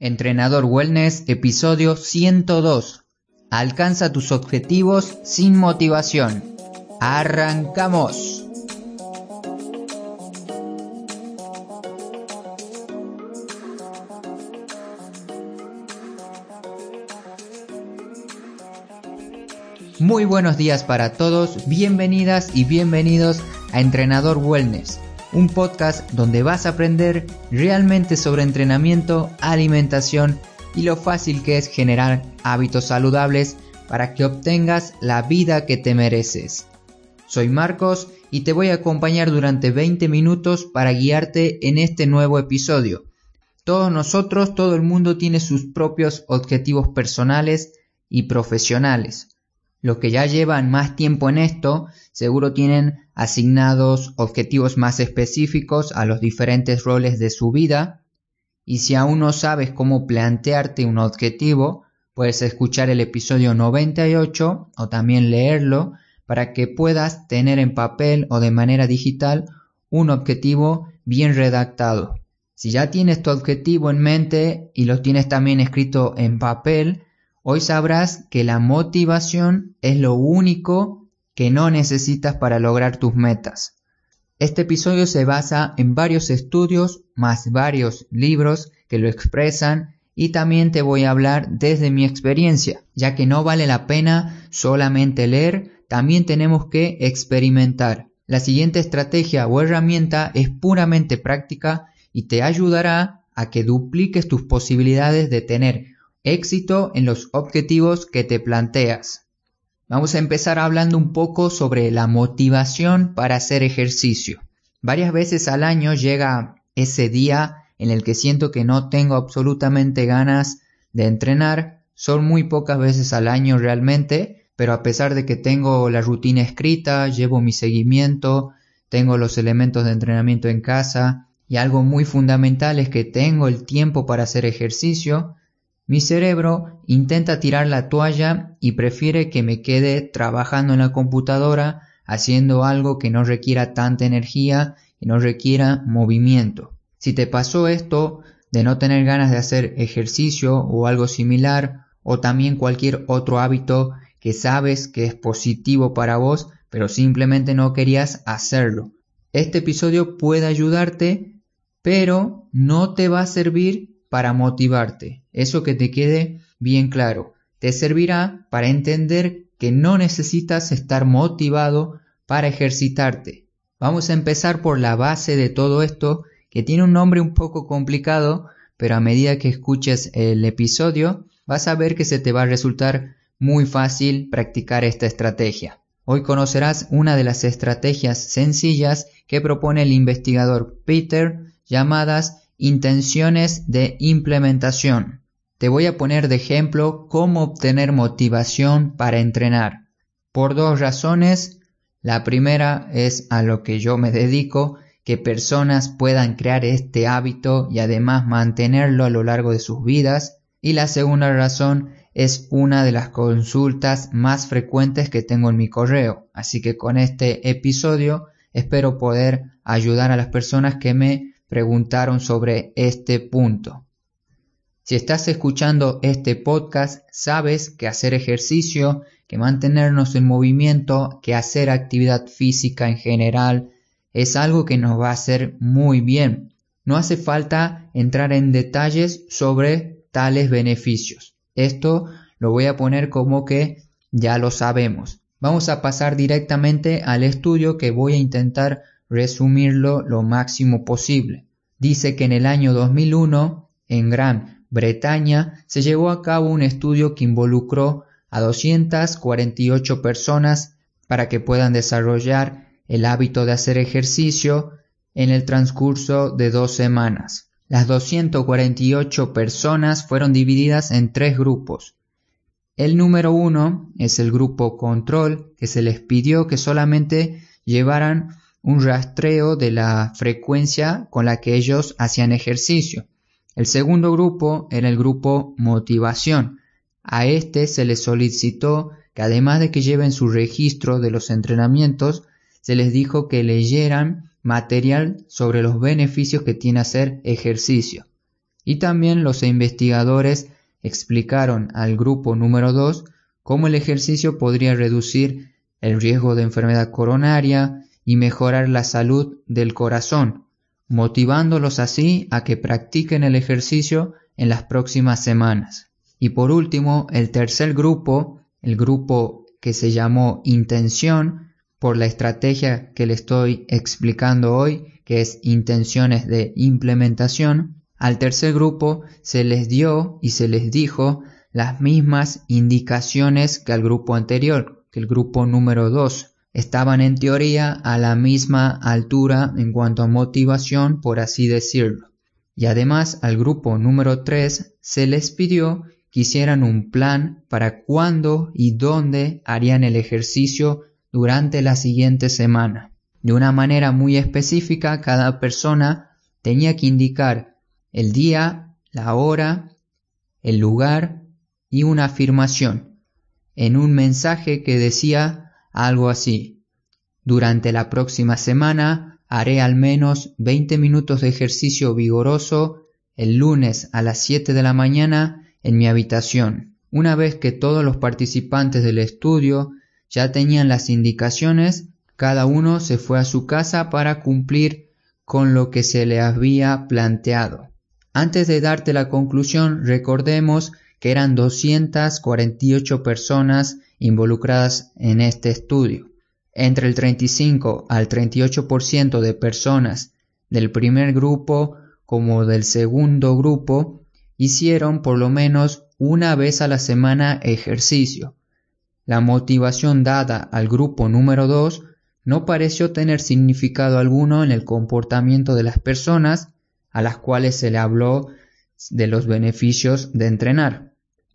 Entrenador Wellness, episodio 102. Alcanza tus objetivos sin motivación. ¡Arrancamos! Muy buenos días para todos, bienvenidas y bienvenidos a Entrenador Wellness un podcast donde vas a aprender realmente sobre entrenamiento, alimentación y lo fácil que es generar hábitos saludables para que obtengas la vida que te mereces. Soy Marcos y te voy a acompañar durante 20 minutos para guiarte en este nuevo episodio. Todos nosotros, todo el mundo tiene sus propios objetivos personales y profesionales. Los que ya llevan más tiempo en esto seguro tienen asignados objetivos más específicos a los diferentes roles de su vida y si aún no sabes cómo plantearte un objetivo, puedes escuchar el episodio 98 o también leerlo para que puedas tener en papel o de manera digital un objetivo bien redactado. Si ya tienes tu objetivo en mente y lo tienes también escrito en papel, Hoy sabrás que la motivación es lo único que no necesitas para lograr tus metas. Este episodio se basa en varios estudios más varios libros que lo expresan y también te voy a hablar desde mi experiencia, ya que no vale la pena solamente leer, también tenemos que experimentar. La siguiente estrategia o herramienta es puramente práctica y te ayudará a que dupliques tus posibilidades de tener Éxito en los objetivos que te planteas. Vamos a empezar hablando un poco sobre la motivación para hacer ejercicio. Varias veces al año llega ese día en el que siento que no tengo absolutamente ganas de entrenar. Son muy pocas veces al año realmente, pero a pesar de que tengo la rutina escrita, llevo mi seguimiento, tengo los elementos de entrenamiento en casa y algo muy fundamental es que tengo el tiempo para hacer ejercicio, mi cerebro intenta tirar la toalla y prefiere que me quede trabajando en la computadora haciendo algo que no requiera tanta energía y no requiera movimiento. Si te pasó esto de no tener ganas de hacer ejercicio o algo similar o también cualquier otro hábito que sabes que es positivo para vos pero simplemente no querías hacerlo. Este episodio puede ayudarte pero no te va a servir para motivarte. Eso que te quede bien claro. Te servirá para entender que no necesitas estar motivado para ejercitarte. Vamos a empezar por la base de todo esto, que tiene un nombre un poco complicado, pero a medida que escuches el episodio, vas a ver que se te va a resultar muy fácil practicar esta estrategia. Hoy conocerás una de las estrategias sencillas que propone el investigador Peter llamadas Intenciones de implementación. Te voy a poner de ejemplo cómo obtener motivación para entrenar. Por dos razones. La primera es a lo que yo me dedico, que personas puedan crear este hábito y además mantenerlo a lo largo de sus vidas. Y la segunda razón es una de las consultas más frecuentes que tengo en mi correo. Así que con este episodio espero poder ayudar a las personas que me preguntaron sobre este punto. Si estás escuchando este podcast, sabes que hacer ejercicio, que mantenernos en movimiento, que hacer actividad física en general, es algo que nos va a hacer muy bien. No hace falta entrar en detalles sobre tales beneficios. Esto lo voy a poner como que ya lo sabemos. Vamos a pasar directamente al estudio que voy a intentar resumirlo lo máximo posible. Dice que en el año 2001, en Gran Bretaña, se llevó a cabo un estudio que involucró a 248 personas para que puedan desarrollar el hábito de hacer ejercicio en el transcurso de dos semanas. Las 248 personas fueron divididas en tres grupos. El número uno es el grupo control, que se les pidió que solamente llevaran un rastreo de la frecuencia con la que ellos hacían ejercicio. El segundo grupo era el grupo motivación. A este se les solicitó que además de que lleven su registro de los entrenamientos, se les dijo que leyeran material sobre los beneficios que tiene hacer ejercicio. Y también los investigadores explicaron al grupo número 2 cómo el ejercicio podría reducir el riesgo de enfermedad coronaria y mejorar la salud del corazón, motivándolos así a que practiquen el ejercicio en las próximas semanas. Y por último, el tercer grupo, el grupo que se llamó intención, por la estrategia que le estoy explicando hoy, que es intenciones de implementación, al tercer grupo se les dio y se les dijo las mismas indicaciones que al grupo anterior, que el grupo número 2. Estaban en teoría a la misma altura en cuanto a motivación, por así decirlo. Y además al grupo número 3 se les pidió que hicieran un plan para cuándo y dónde harían el ejercicio durante la siguiente semana. De una manera muy específica, cada persona tenía que indicar el día, la hora, el lugar y una afirmación en un mensaje que decía algo así. Durante la próxima semana haré al menos 20 minutos de ejercicio vigoroso el lunes a las 7 de la mañana en mi habitación. Una vez que todos los participantes del estudio ya tenían las indicaciones, cada uno se fue a su casa para cumplir con lo que se le había planteado. Antes de darte la conclusión, recordemos que eran 248 personas involucradas en este estudio. Entre el 35 al 38% de personas del primer grupo como del segundo grupo hicieron por lo menos una vez a la semana ejercicio. La motivación dada al grupo número 2 no pareció tener significado alguno en el comportamiento de las personas a las cuales se le habló de los beneficios de entrenar.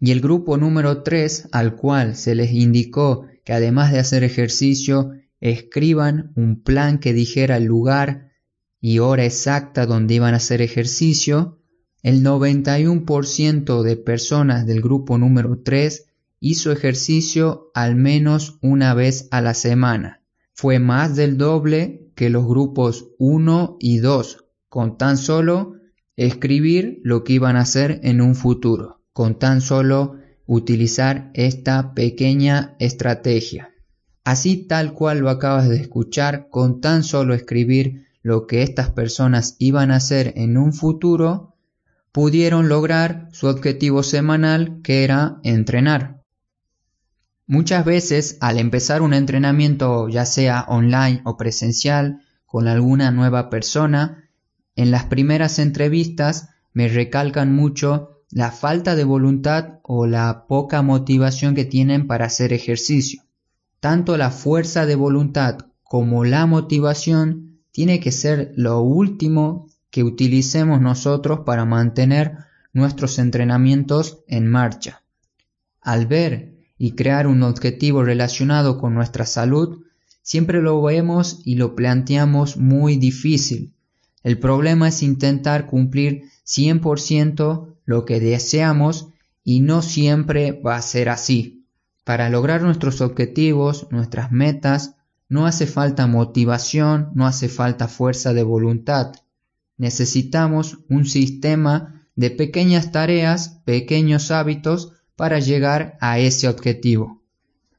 Y el grupo número 3 al cual se les indicó que además de hacer ejercicio, escriban un plan que dijera el lugar y hora exacta donde iban a hacer ejercicio, el 91% de personas del grupo número 3 hizo ejercicio al menos una vez a la semana. Fue más del doble que los grupos 1 y 2, con tan solo escribir lo que iban a hacer en un futuro, con tan solo utilizar esta pequeña estrategia. Así tal cual lo acabas de escuchar, con tan solo escribir lo que estas personas iban a hacer en un futuro, pudieron lograr su objetivo semanal que era entrenar. Muchas veces al empezar un entrenamiento ya sea online o presencial con alguna nueva persona, en las primeras entrevistas me recalcan mucho la falta de voluntad o la poca motivación que tienen para hacer ejercicio. Tanto la fuerza de voluntad como la motivación tiene que ser lo último que utilicemos nosotros para mantener nuestros entrenamientos en marcha. Al ver y crear un objetivo relacionado con nuestra salud, siempre lo vemos y lo planteamos muy difícil, el problema es intentar cumplir 100% lo que deseamos y no siempre va a ser así. Para lograr nuestros objetivos, nuestras metas, no hace falta motivación, no hace falta fuerza de voluntad. Necesitamos un sistema de pequeñas tareas, pequeños hábitos para llegar a ese objetivo.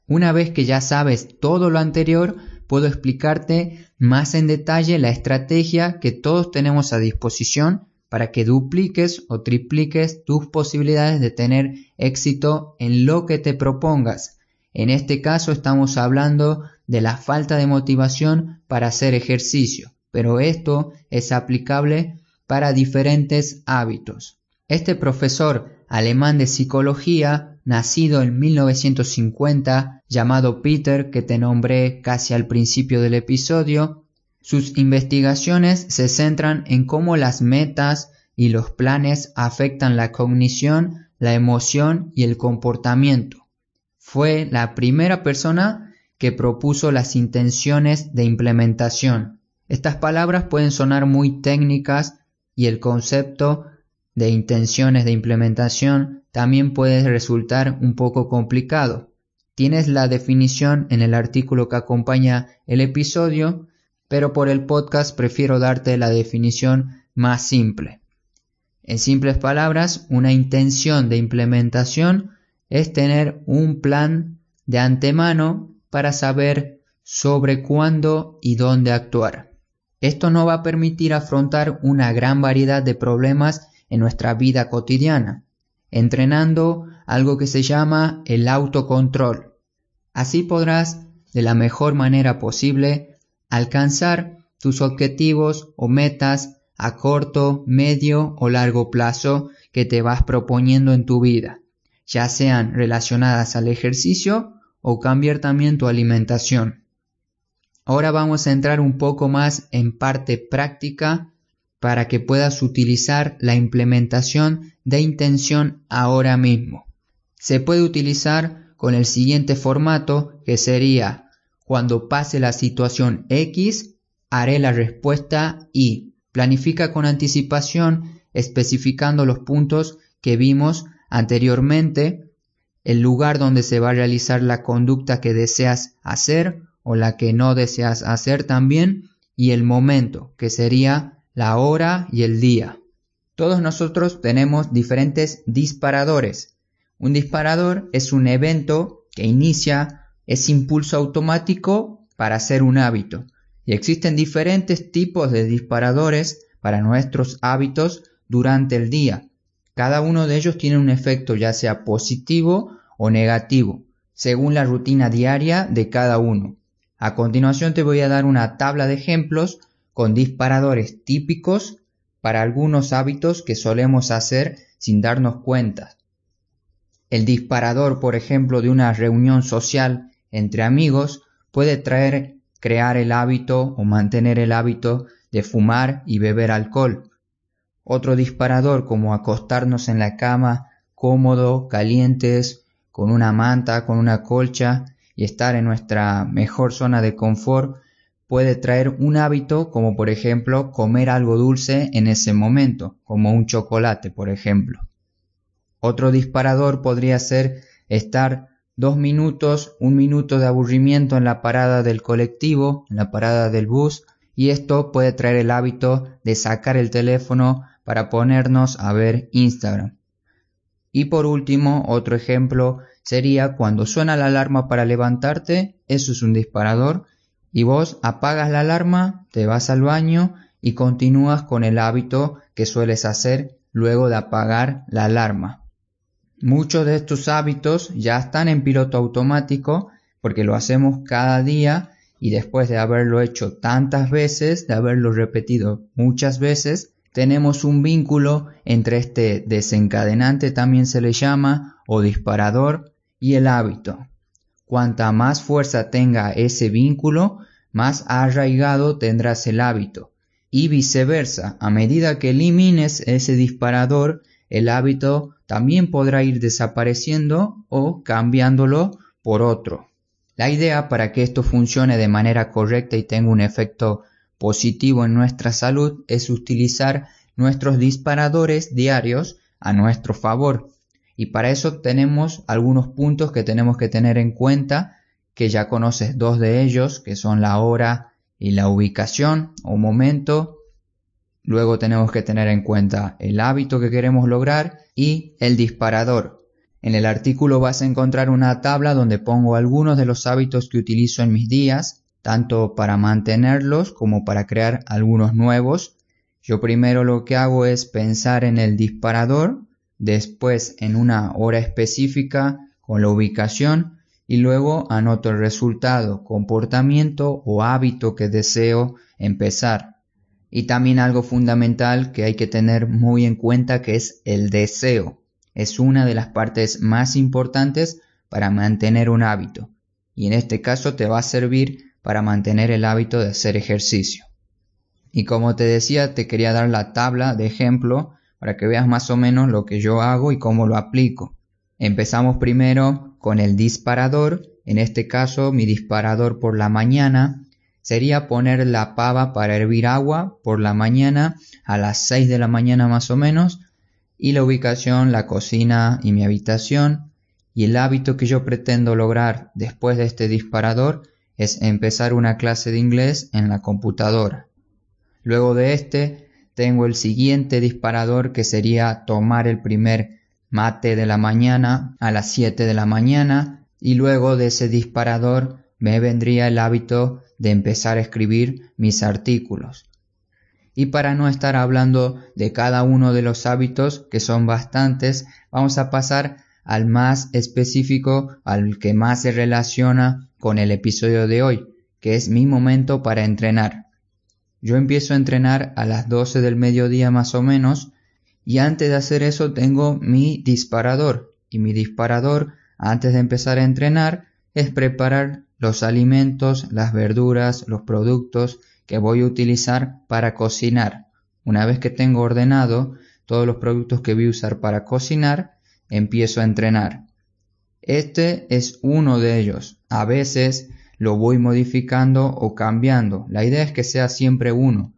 Una vez que ya sabes todo lo anterior, puedo explicarte más en detalle la estrategia que todos tenemos a disposición para que dupliques o tripliques tus posibilidades de tener éxito en lo que te propongas. En este caso estamos hablando de la falta de motivación para hacer ejercicio, pero esto es aplicable para diferentes hábitos. Este profesor alemán de psicología nacido en 1950, llamado Peter, que te nombré casi al principio del episodio, sus investigaciones se centran en cómo las metas y los planes afectan la cognición, la emoción y el comportamiento. Fue la primera persona que propuso las intenciones de implementación. Estas palabras pueden sonar muy técnicas y el concepto de intenciones de implementación también puede resultar un poco complicado. Tienes la definición en el artículo que acompaña el episodio, pero por el podcast prefiero darte la definición más simple. En simples palabras, una intención de implementación es tener un plan de antemano para saber sobre cuándo y dónde actuar. Esto nos va a permitir afrontar una gran variedad de problemas en nuestra vida cotidiana, entrenando algo que se llama el autocontrol. Así podrás, de la mejor manera posible, alcanzar tus objetivos o metas a corto, medio o largo plazo que te vas proponiendo en tu vida, ya sean relacionadas al ejercicio o cambiar también tu alimentación. Ahora vamos a entrar un poco más en parte práctica para que puedas utilizar la implementación de intención ahora mismo. Se puede utilizar con el siguiente formato que sería cuando pase la situación X, haré la respuesta Y. Planifica con anticipación especificando los puntos que vimos anteriormente, el lugar donde se va a realizar la conducta que deseas hacer o la que no deseas hacer también y el momento, que sería la hora y el día. Todos nosotros tenemos diferentes disparadores. Un disparador es un evento que inicia ese impulso automático para hacer un hábito. Y existen diferentes tipos de disparadores para nuestros hábitos durante el día. Cada uno de ellos tiene un efecto ya sea positivo o negativo, según la rutina diaria de cada uno. A continuación te voy a dar una tabla de ejemplos con disparadores típicos para algunos hábitos que solemos hacer sin darnos cuenta. El disparador, por ejemplo, de una reunión social entre amigos puede traer crear el hábito o mantener el hábito de fumar y beber alcohol. Otro disparador como acostarnos en la cama cómodo, calientes, con una manta, con una colcha, y estar en nuestra mejor zona de confort puede traer un hábito como por ejemplo comer algo dulce en ese momento, como un chocolate por ejemplo. Otro disparador podría ser estar dos minutos, un minuto de aburrimiento en la parada del colectivo, en la parada del bus, y esto puede traer el hábito de sacar el teléfono para ponernos a ver Instagram. Y por último, otro ejemplo sería cuando suena la alarma para levantarte, eso es un disparador, y vos apagas la alarma, te vas al baño y continúas con el hábito que sueles hacer luego de apagar la alarma. Muchos de estos hábitos ya están en piloto automático porque lo hacemos cada día y después de haberlo hecho tantas veces, de haberlo repetido muchas veces, tenemos un vínculo entre este desencadenante también se le llama o disparador y el hábito. Cuanta más fuerza tenga ese vínculo, más arraigado tendrás el hábito. Y viceversa, a medida que elimines ese disparador, el hábito también podrá ir desapareciendo o cambiándolo por otro. La idea para que esto funcione de manera correcta y tenga un efecto positivo en nuestra salud es utilizar nuestros disparadores diarios a nuestro favor. Y para eso tenemos algunos puntos que tenemos que tener en cuenta, que ya conoces dos de ellos, que son la hora y la ubicación o momento. Luego tenemos que tener en cuenta el hábito que queremos lograr y el disparador. En el artículo vas a encontrar una tabla donde pongo algunos de los hábitos que utilizo en mis días, tanto para mantenerlos como para crear algunos nuevos. Yo primero lo que hago es pensar en el disparador después en una hora específica con la ubicación y luego anoto el resultado, comportamiento o hábito que deseo empezar. Y también algo fundamental que hay que tener muy en cuenta que es el deseo. Es una de las partes más importantes para mantener un hábito. Y en este caso te va a servir para mantener el hábito de hacer ejercicio. Y como te decía, te quería dar la tabla de ejemplo para que veas más o menos lo que yo hago y cómo lo aplico. Empezamos primero con el disparador, en este caso mi disparador por la mañana sería poner la pava para hervir agua por la mañana a las 6 de la mañana más o menos y la ubicación, la cocina y mi habitación y el hábito que yo pretendo lograr después de este disparador es empezar una clase de inglés en la computadora. Luego de este tengo el siguiente disparador que sería tomar el primer mate de la mañana a las 7 de la mañana y luego de ese disparador me vendría el hábito de empezar a escribir mis artículos. Y para no estar hablando de cada uno de los hábitos, que son bastantes, vamos a pasar al más específico, al que más se relaciona con el episodio de hoy, que es mi momento para entrenar. Yo empiezo a entrenar a las 12 del mediodía más o menos, y antes de hacer eso tengo mi disparador, y mi disparador antes de empezar a entrenar es preparar los alimentos, las verduras, los productos que voy a utilizar para cocinar. Una vez que tengo ordenado todos los productos que voy a usar para cocinar, empiezo a entrenar. Este es uno de ellos. A veces lo voy modificando o cambiando. La idea es que sea siempre uno.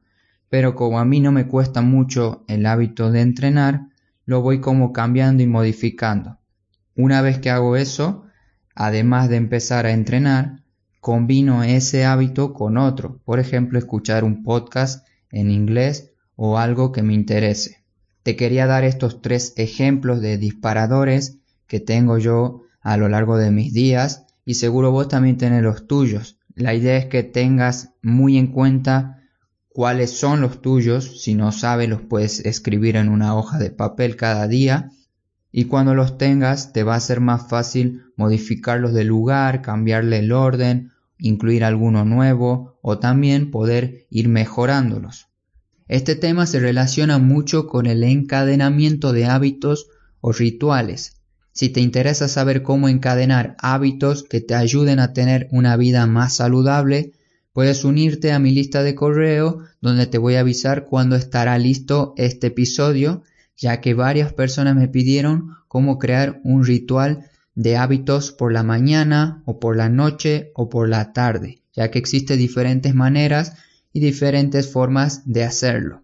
Pero como a mí no me cuesta mucho el hábito de entrenar, lo voy como cambiando y modificando. Una vez que hago eso, además de empezar a entrenar, combino ese hábito con otro, por ejemplo, escuchar un podcast en inglés o algo que me interese. Te quería dar estos tres ejemplos de disparadores que tengo yo a lo largo de mis días y seguro vos también tenés los tuyos. La idea es que tengas muy en cuenta cuáles son los tuyos. Si no sabes, los puedes escribir en una hoja de papel cada día. Y cuando los tengas, te va a ser más fácil modificarlos de lugar, cambiarle el orden, incluir alguno nuevo o también poder ir mejorándolos. Este tema se relaciona mucho con el encadenamiento de hábitos o rituales. Si te interesa saber cómo encadenar hábitos que te ayuden a tener una vida más saludable, puedes unirte a mi lista de correo donde te voy a avisar cuando estará listo este episodio, ya que varias personas me pidieron cómo crear un ritual de hábitos por la mañana o por la noche o por la tarde, ya que existen diferentes maneras y diferentes formas de hacerlo.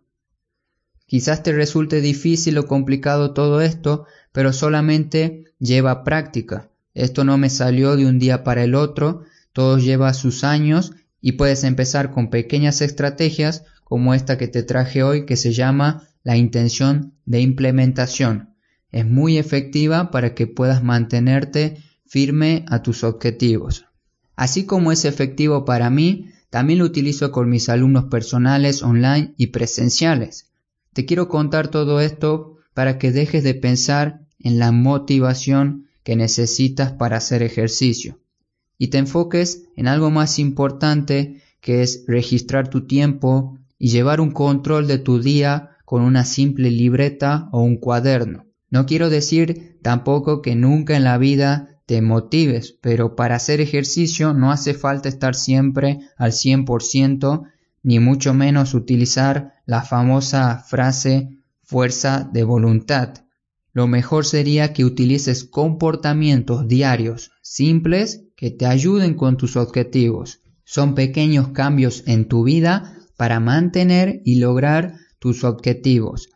Quizás te resulte difícil o complicado todo esto, pero solamente lleva práctica. Esto no me salió de un día para el otro, todo lleva sus años y puedes empezar con pequeñas estrategias como esta que te traje hoy que se llama la intención de implementación. Es muy efectiva para que puedas mantenerte firme a tus objetivos. Así como es efectivo para mí, también lo utilizo con mis alumnos personales online y presenciales. Te quiero contar todo esto para que dejes de pensar en la motivación que necesitas para hacer ejercicio y te enfoques en algo más importante que es registrar tu tiempo y llevar un control de tu día con una simple libreta o un cuaderno. No quiero decir tampoco que nunca en la vida te motives, pero para hacer ejercicio no hace falta estar siempre al 100%, ni mucho menos utilizar la famosa frase fuerza de voluntad. Lo mejor sería que utilices comportamientos diarios simples que te ayuden con tus objetivos. Son pequeños cambios en tu vida para mantener y lograr tus objetivos.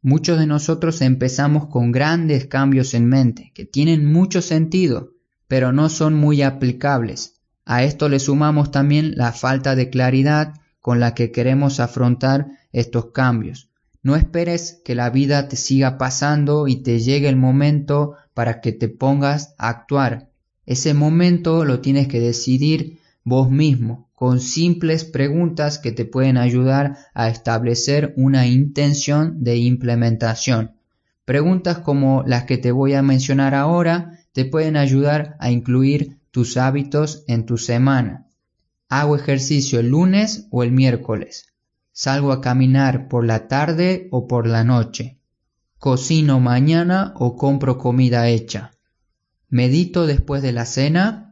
Muchos de nosotros empezamos con grandes cambios en mente, que tienen mucho sentido, pero no son muy aplicables. A esto le sumamos también la falta de claridad con la que queremos afrontar estos cambios. No esperes que la vida te siga pasando y te llegue el momento para que te pongas a actuar. Ese momento lo tienes que decidir vos mismo, con simples preguntas que te pueden ayudar a establecer una intención de implementación. Preguntas como las que te voy a mencionar ahora te pueden ayudar a incluir tus hábitos en tu semana. ¿Hago ejercicio el lunes o el miércoles? ¿Salgo a caminar por la tarde o por la noche? ¿Cocino mañana o compro comida hecha? ¿Medito después de la cena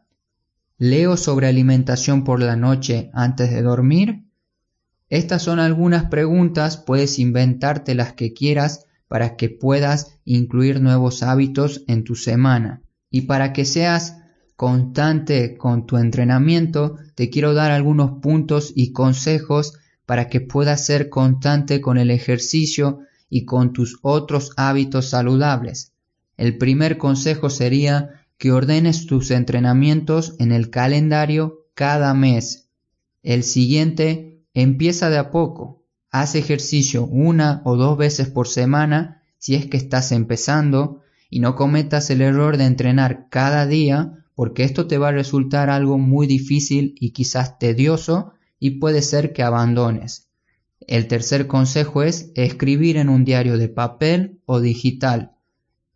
¿Leo sobre alimentación por la noche antes de dormir? Estas son algunas preguntas, puedes inventarte las que quieras para que puedas incluir nuevos hábitos en tu semana. Y para que seas constante con tu entrenamiento, te quiero dar algunos puntos y consejos para que puedas ser constante con el ejercicio y con tus otros hábitos saludables. El primer consejo sería que ordenes tus entrenamientos en el calendario cada mes. El siguiente empieza de a poco. Haz ejercicio una o dos veces por semana si es que estás empezando y no cometas el error de entrenar cada día porque esto te va a resultar algo muy difícil y quizás tedioso y puede ser que abandones. El tercer consejo es escribir en un diario de papel o digital.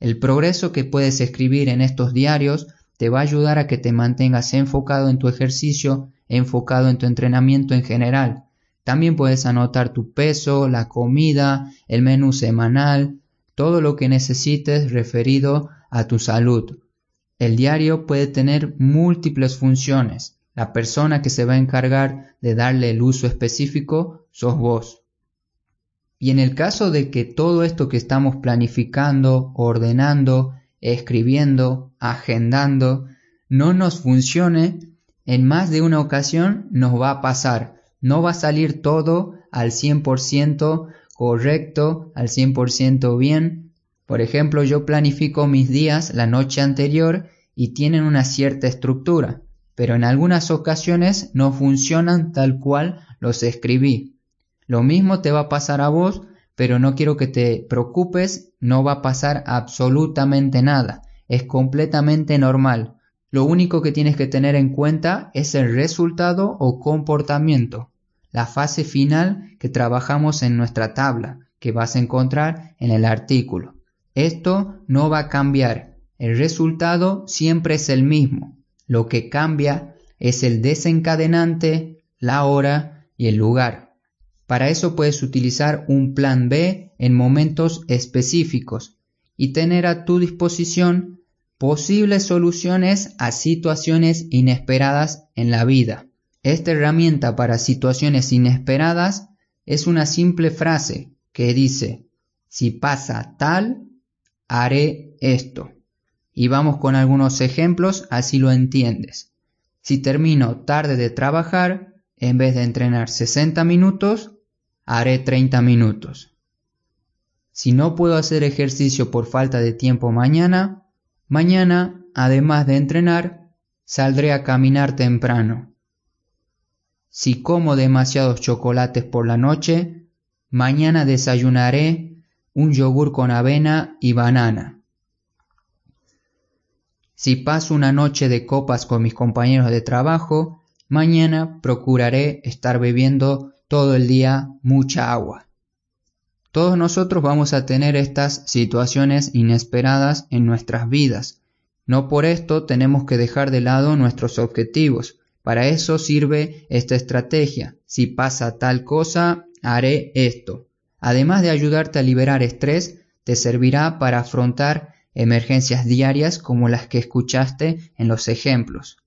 El progreso que puedes escribir en estos diarios te va a ayudar a que te mantengas enfocado en tu ejercicio, enfocado en tu entrenamiento en general. También puedes anotar tu peso, la comida, el menú semanal, todo lo que necesites referido a tu salud. El diario puede tener múltiples funciones. La persona que se va a encargar de darle el uso específico sos vos. Y en el caso de que todo esto que estamos planificando, ordenando, escribiendo, agendando, no nos funcione, en más de una ocasión nos va a pasar. No va a salir todo al 100% correcto, al 100% bien. Por ejemplo, yo planifico mis días la noche anterior y tienen una cierta estructura pero en algunas ocasiones no funcionan tal cual los escribí. Lo mismo te va a pasar a vos, pero no quiero que te preocupes, no va a pasar absolutamente nada, es completamente normal. Lo único que tienes que tener en cuenta es el resultado o comportamiento, la fase final que trabajamos en nuestra tabla, que vas a encontrar en el artículo. Esto no va a cambiar, el resultado siempre es el mismo, lo que cambia es el desencadenante, la hora y el lugar. Para eso puedes utilizar un plan B en momentos específicos y tener a tu disposición posibles soluciones a situaciones inesperadas en la vida. Esta herramienta para situaciones inesperadas es una simple frase que dice, si pasa tal, haré esto. Y vamos con algunos ejemplos, así lo entiendes. Si termino tarde de trabajar, en vez de entrenar 60 minutos, haré 30 minutos. Si no puedo hacer ejercicio por falta de tiempo mañana, mañana, además de entrenar, saldré a caminar temprano. Si como demasiados chocolates por la noche, mañana desayunaré un yogur con avena y banana. Si paso una noche de copas con mis compañeros de trabajo, mañana procuraré estar bebiendo todo el día mucha agua. Todos nosotros vamos a tener estas situaciones inesperadas en nuestras vidas. No por esto tenemos que dejar de lado nuestros objetivos. Para eso sirve esta estrategia. Si pasa tal cosa, haré esto. Además de ayudarte a liberar estrés, te servirá para afrontar emergencias diarias como las que escuchaste en los ejemplos.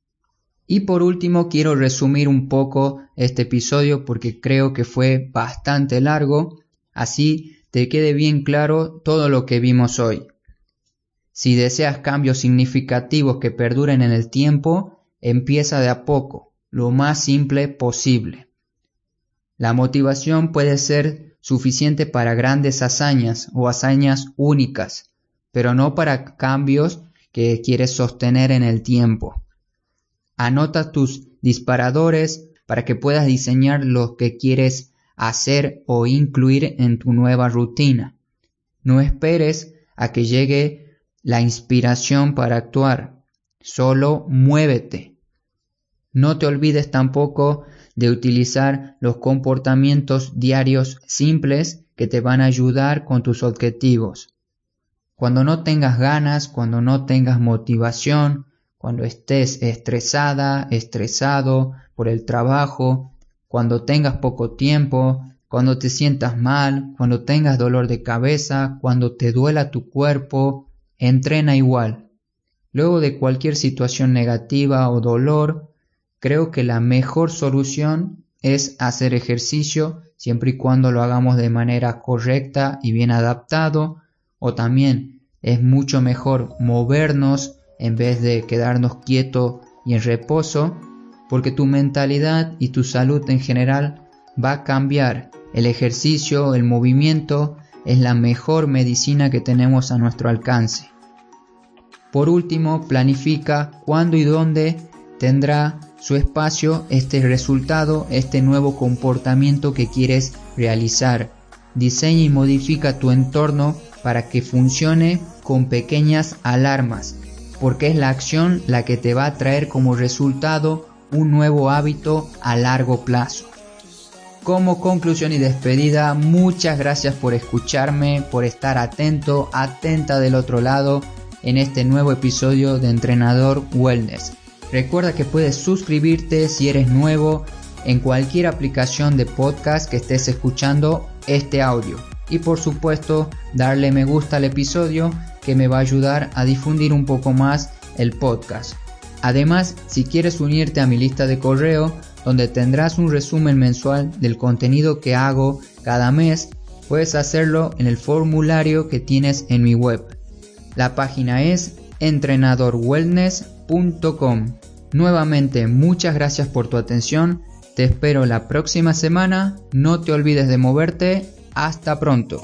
Y por último quiero resumir un poco este episodio porque creo que fue bastante largo, así te quede bien claro todo lo que vimos hoy. Si deseas cambios significativos que perduren en el tiempo, empieza de a poco, lo más simple posible. La motivación puede ser suficiente para grandes hazañas o hazañas únicas, pero no para cambios que quieres sostener en el tiempo. Anota tus disparadores para que puedas diseñar lo que quieres hacer o incluir en tu nueva rutina. No esperes a que llegue la inspiración para actuar, solo muévete. No te olvides tampoco de utilizar los comportamientos diarios simples que te van a ayudar con tus objetivos. Cuando no tengas ganas, cuando no tengas motivación, cuando estés estresada, estresado por el trabajo, cuando tengas poco tiempo, cuando te sientas mal, cuando tengas dolor de cabeza, cuando te duela tu cuerpo, entrena igual. Luego de cualquier situación negativa o dolor, creo que la mejor solución es hacer ejercicio siempre y cuando lo hagamos de manera correcta y bien adaptado o también es mucho mejor movernos en vez de quedarnos quieto y en reposo, porque tu mentalidad y tu salud en general va a cambiar. El ejercicio, el movimiento es la mejor medicina que tenemos a nuestro alcance. Por último, planifica cuándo y dónde tendrá su espacio este resultado, este nuevo comportamiento que quieres realizar. Diseña y modifica tu entorno para que funcione con pequeñas alarmas, porque es la acción la que te va a traer como resultado un nuevo hábito a largo plazo. Como conclusión y despedida, muchas gracias por escucharme, por estar atento, atenta del otro lado en este nuevo episodio de Entrenador Wellness. Recuerda que puedes suscribirte si eres nuevo en cualquier aplicación de podcast que estés escuchando este audio. Y por supuesto darle me gusta al episodio que me va a ayudar a difundir un poco más el podcast. Además, si quieres unirte a mi lista de correo, donde tendrás un resumen mensual del contenido que hago cada mes, puedes hacerlo en el formulario que tienes en mi web. La página es entrenadorwellness.com. Nuevamente, muchas gracias por tu atención. Te espero la próxima semana. No te olvides de moverte. Hasta pronto.